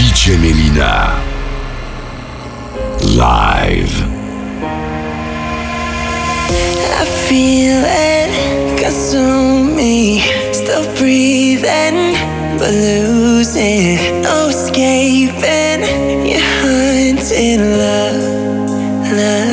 DJ Melyna. Live. I feel it consume me. Still breathing, but losing. No escaping. You're hunting love, love.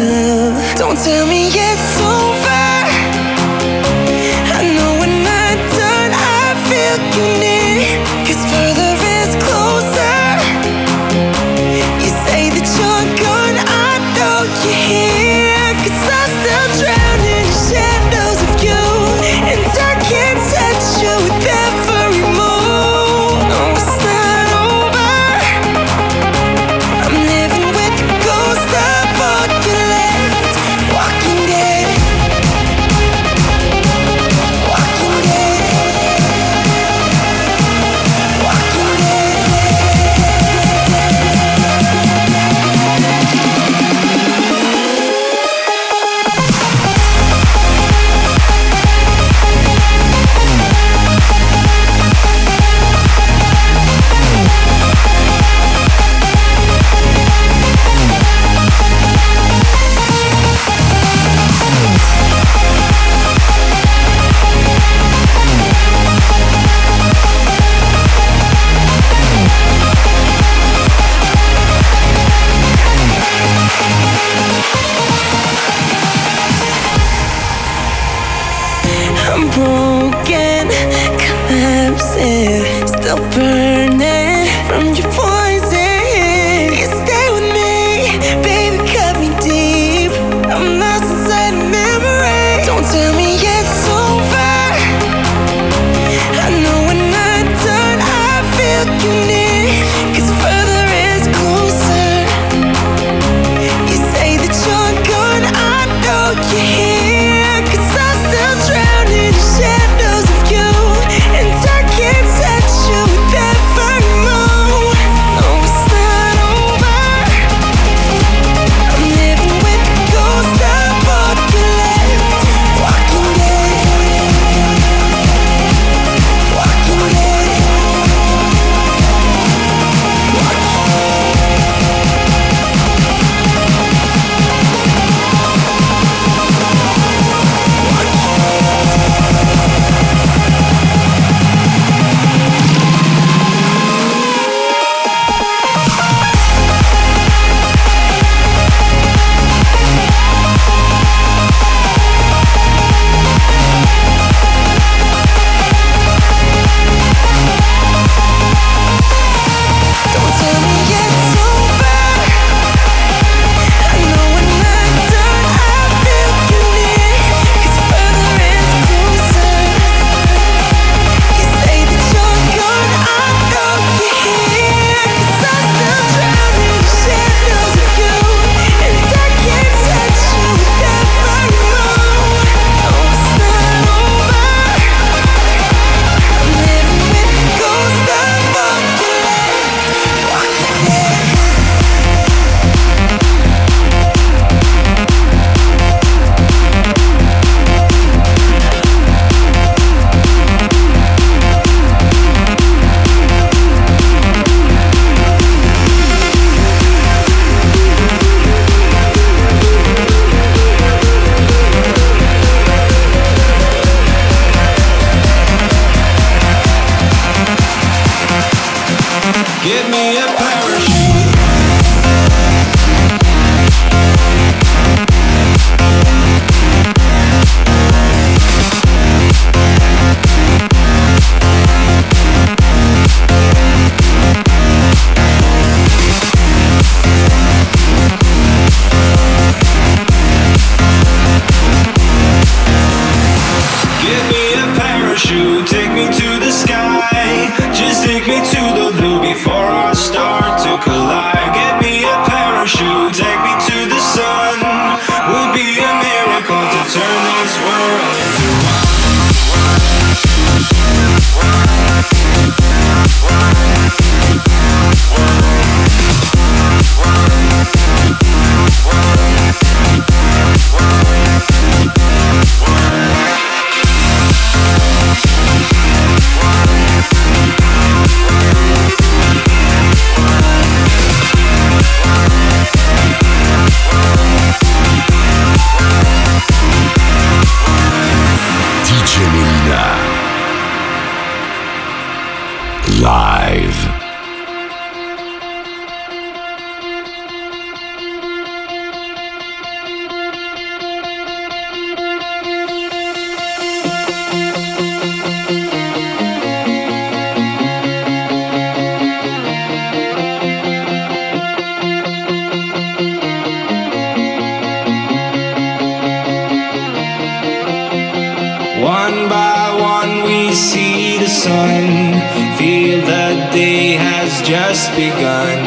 see the sun, feel the day has just begun.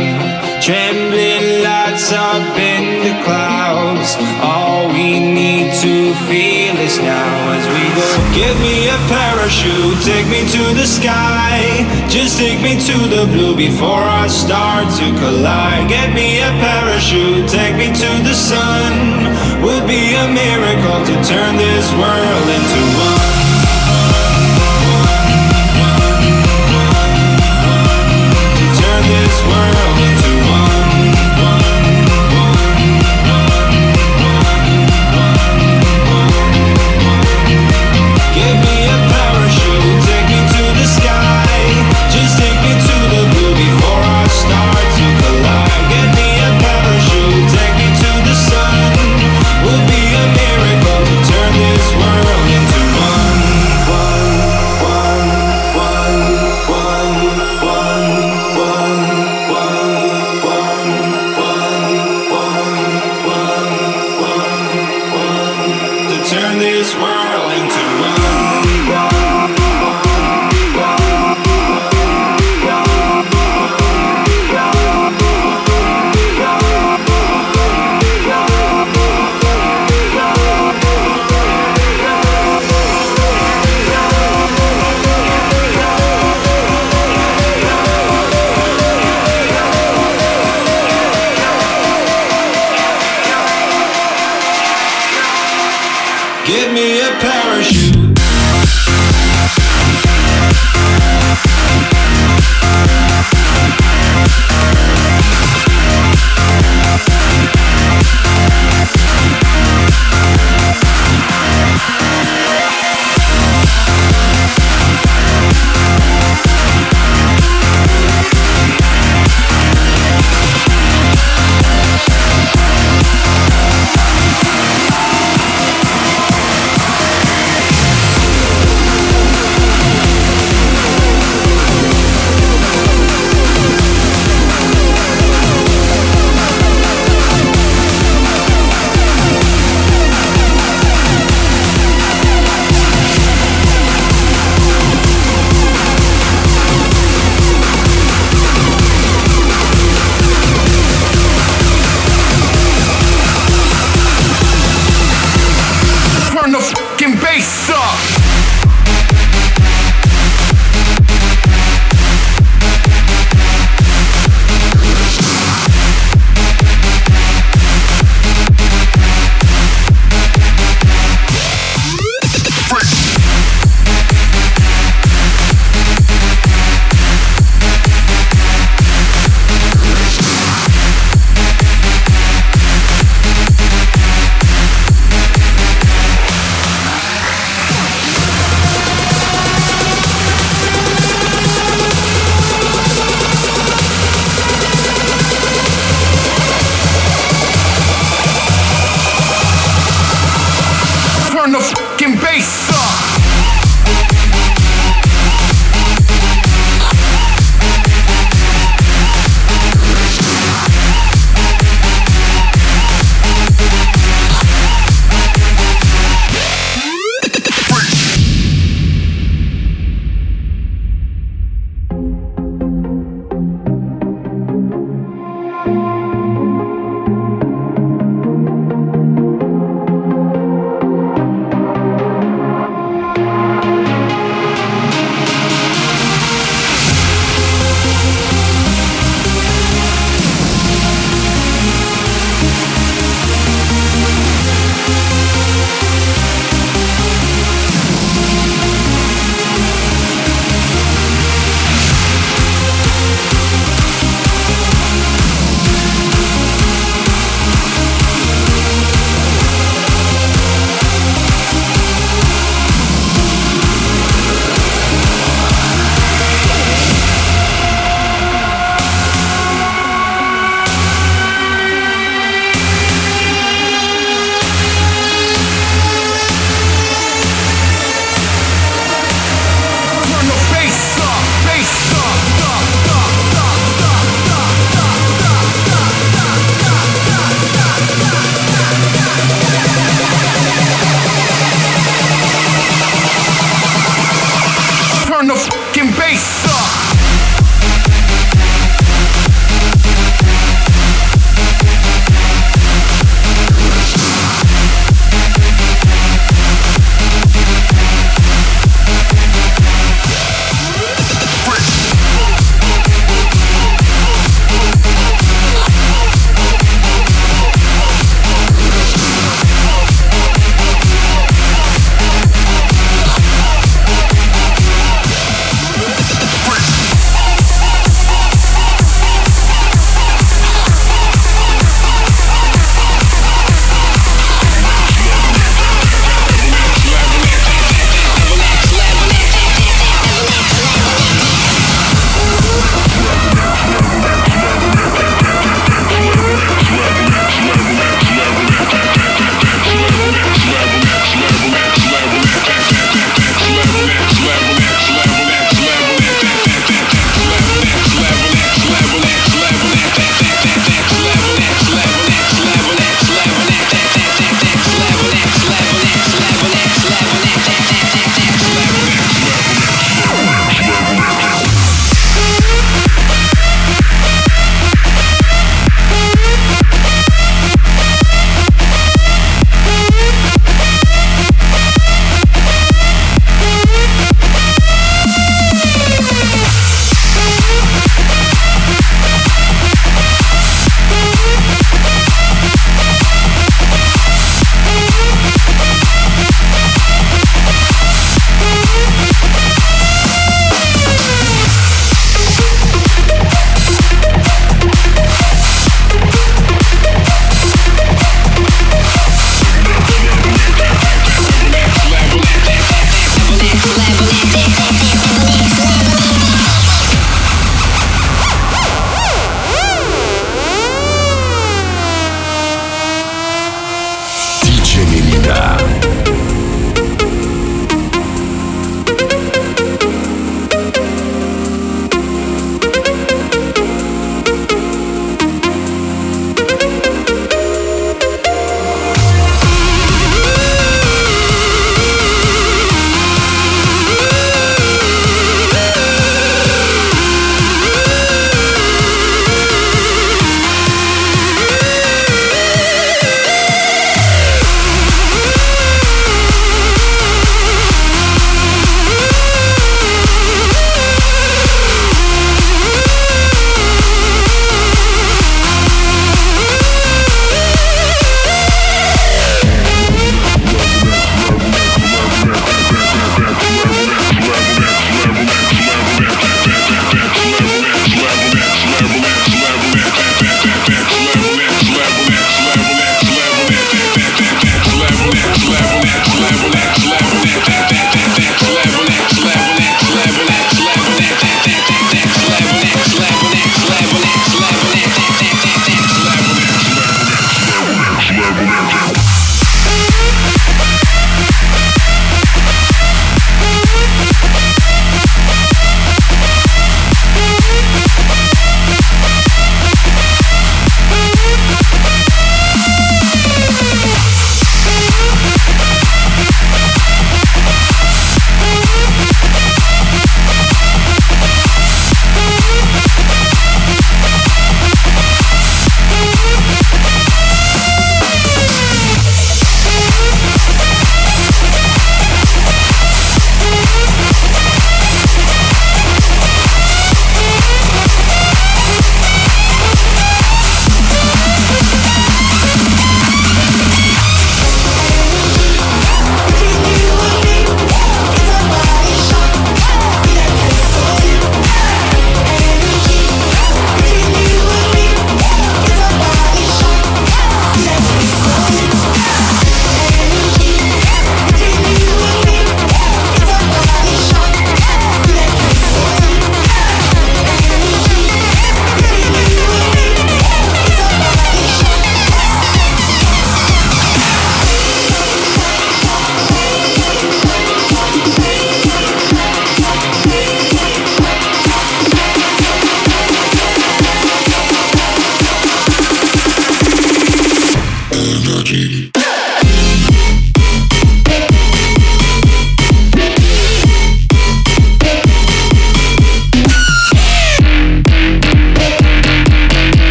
Trembling lights up in the clouds, all we need to feel is now as we go. Give me a parachute, take me to the sky. Just take me to the blue before I start to collide. Get me a parachute, take me to the sun. Would be a miracle to turn this world into one.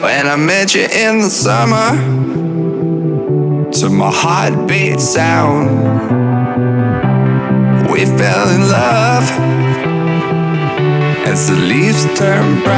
When I met you in the summer, to my heartbeat sound, we fell in love as the leaves turn brown.